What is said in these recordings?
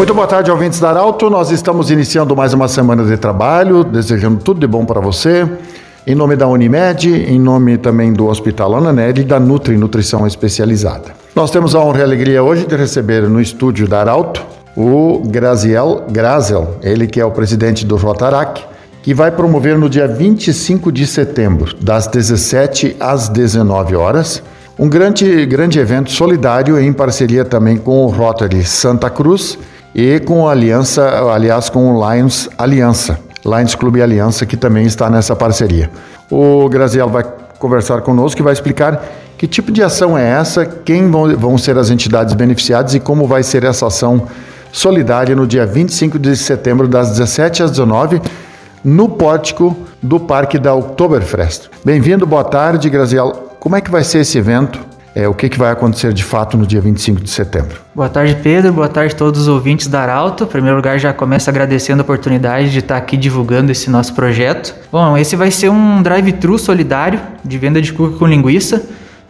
Muito boa tarde, ouvintes da Arauto. Nós estamos iniciando mais uma semana de trabalho, desejando tudo de bom para você. Em nome da Unimed, em nome também do Hospital Ananelli e da Nutri Nutrição Especializada. Nós temos a honra e a alegria hoje de receber no estúdio da Arauto o Graziel Grazel, ele que é o presidente do Rotarac, que vai promover no dia 25 de setembro, das 17 às 19 horas, um grande, grande evento solidário em parceria também com o Rotary Santa Cruz e com a aliança, aliás, com o Lions Aliança, Lions Clube Aliança, que também está nessa parceria. O Graziel vai conversar conosco e vai explicar que tipo de ação é essa, quem vão ser as entidades beneficiadas e como vai ser essa ação solidária no dia 25 de setembro, das 17 às 19 no pórtico do Parque da Oktoberfest. Bem-vindo, boa tarde, Graziel. Como é que vai ser esse evento? É, o que, que vai acontecer de fato no dia 25 de setembro. Boa tarde, Pedro. Boa tarde a todos os ouvintes da Arauto. Em primeiro lugar, já começo agradecendo a oportunidade de estar aqui divulgando esse nosso projeto. Bom, esse vai ser um drive-thru solidário de venda de cuca com linguiça.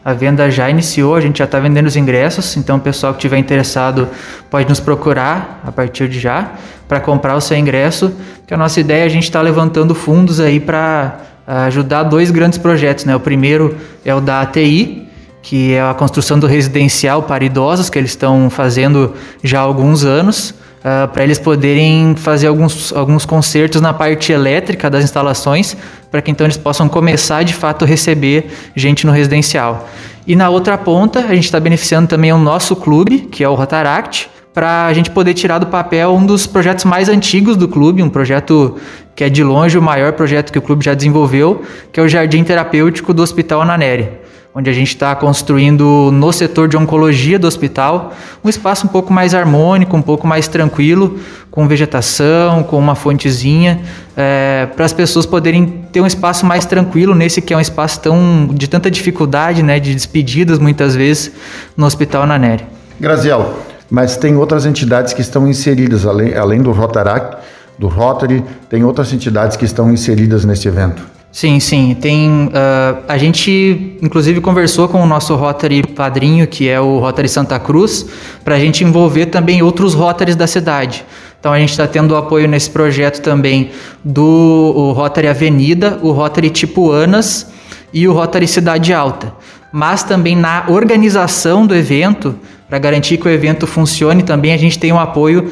A venda já iniciou, a gente já está vendendo os ingressos, então o pessoal que estiver interessado pode nos procurar a partir de já para comprar o seu ingresso. Que a nossa ideia é a gente estar tá levantando fundos aí para ah, ajudar dois grandes projetos, né? O primeiro é o da ATI, que é a construção do residencial para idosos, que eles estão fazendo já há alguns anos, uh, para eles poderem fazer alguns, alguns consertos na parte elétrica das instalações, para que então eles possam começar de fato a receber gente no residencial. E na outra ponta, a gente está beneficiando também o nosso clube, que é o Rotaract, para a gente poder tirar do papel um dos projetos mais antigos do clube, um projeto que é de longe o maior projeto que o clube já desenvolveu, que é o Jardim Terapêutico do Hospital Ananeri onde a gente está construindo no setor de oncologia do hospital um espaço um pouco mais harmônico, um pouco mais tranquilo, com vegetação, com uma fontezinha, é, para as pessoas poderem ter um espaço mais tranquilo nesse que é um espaço tão de tanta dificuldade, né, de despedidas muitas vezes no Hospital Naneri. Graziel, mas tem outras entidades que estão inseridas além, além do Rotaract, do Rotary, tem outras entidades que estão inseridas nesse evento. Sim, sim. Tem. Uh, a gente, inclusive, conversou com o nosso Rotary padrinho, que é o Rotary Santa Cruz, para a gente envolver também outros Rotaries da cidade. Então a gente está tendo apoio nesse projeto também do Rotary Avenida, o Rotary Tipuanas e o Rotary Cidade Alta. Mas também na organização do evento, para garantir que o evento funcione, também a gente tem o apoio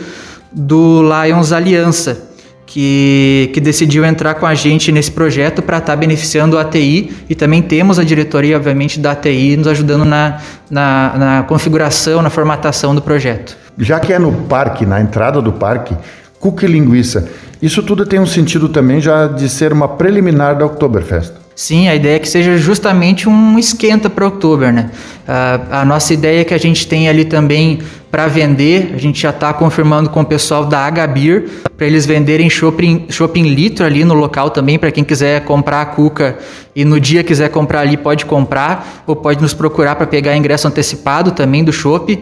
do Lions Aliança, que, que decidiu entrar com a gente nesse projeto para estar tá beneficiando a ATI e também temos a diretoria, obviamente, da ATI nos ajudando na, na, na configuração, na formatação do projeto. Já que é no parque, na entrada do parque, cookie linguiça, isso tudo tem um sentido também já de ser uma preliminar da Oktoberfest. Sim, a ideia é que seja justamente um esquenta para outubro, né? Uh, a nossa ideia é que a gente tem ali também para vender, a gente já está confirmando com o pessoal da Agabir para eles venderem shopping, shopping litro ali no local também, para quem quiser comprar a cuca e no dia quiser comprar ali pode comprar ou pode nos procurar para pegar ingresso antecipado também do shopping.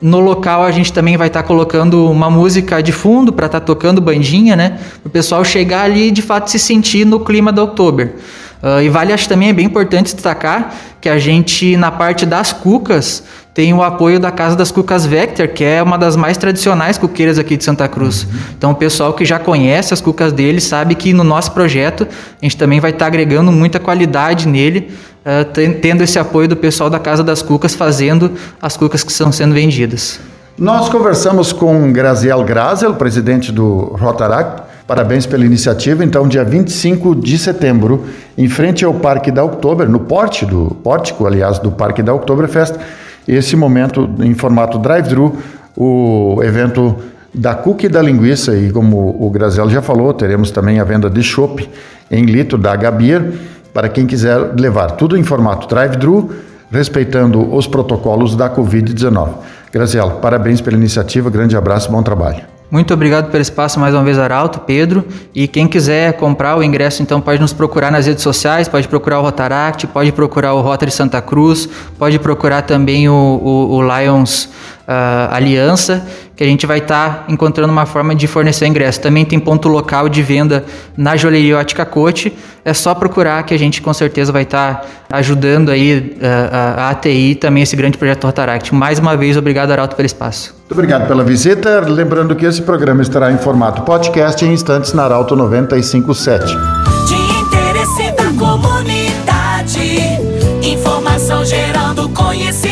No local a gente também vai estar tá colocando uma música de fundo para estar tá tocando bandinha, né? O pessoal chegar ali e de fato se sentir no clima do outubro. Uh, e vale, acho também é bem importante destacar que a gente, na parte das cucas, tem o apoio da Casa das Cucas Vector, que é uma das mais tradicionais cuqueiras aqui de Santa Cruz. Uhum. Então, o pessoal que já conhece as cucas dele sabe que no nosso projeto a gente também vai estar tá agregando muita qualidade nele, uh, tendo esse apoio do pessoal da Casa das Cucas fazendo as cucas que estão sendo vendidas. Nós conversamos com Graziel Grazel, presidente do Rotaract, Parabéns pela iniciativa. Então, dia 25 de setembro, em frente ao Parque da Oktober, no porte do pórtico, aliás, do Parque da Oktoberfest, esse momento em formato drive-thru, o evento da cookie da linguiça e como o Graziel já falou, teremos também a venda de chopp em litro da Gabir para quem quiser levar tudo em formato drive-thru, respeitando os protocolos da Covid-19. Graziel, parabéns pela iniciativa, grande abraço, bom trabalho. Muito obrigado pelo espaço mais uma vez, Arauto, Pedro. E quem quiser comprar o ingresso, então pode nos procurar nas redes sociais, pode procurar o Rotaract, pode procurar o Rotary Santa Cruz, pode procurar também o, o, o Lions uh, Aliança, que a gente vai estar tá encontrando uma forma de fornecer ingresso. Também tem ponto local de venda na joalheria Ótica Cote. É só procurar que a gente com certeza vai estar tá ajudando aí uh, a, a ATI também esse grande projeto Rotaract. Mais uma vez, obrigado, Arauto, pelo espaço. Muito obrigado pela visita. Lembrando que esse programa estará em formato podcast em instantes na Arauto 957. De interesse da comunidade, informação gerando conhecimento.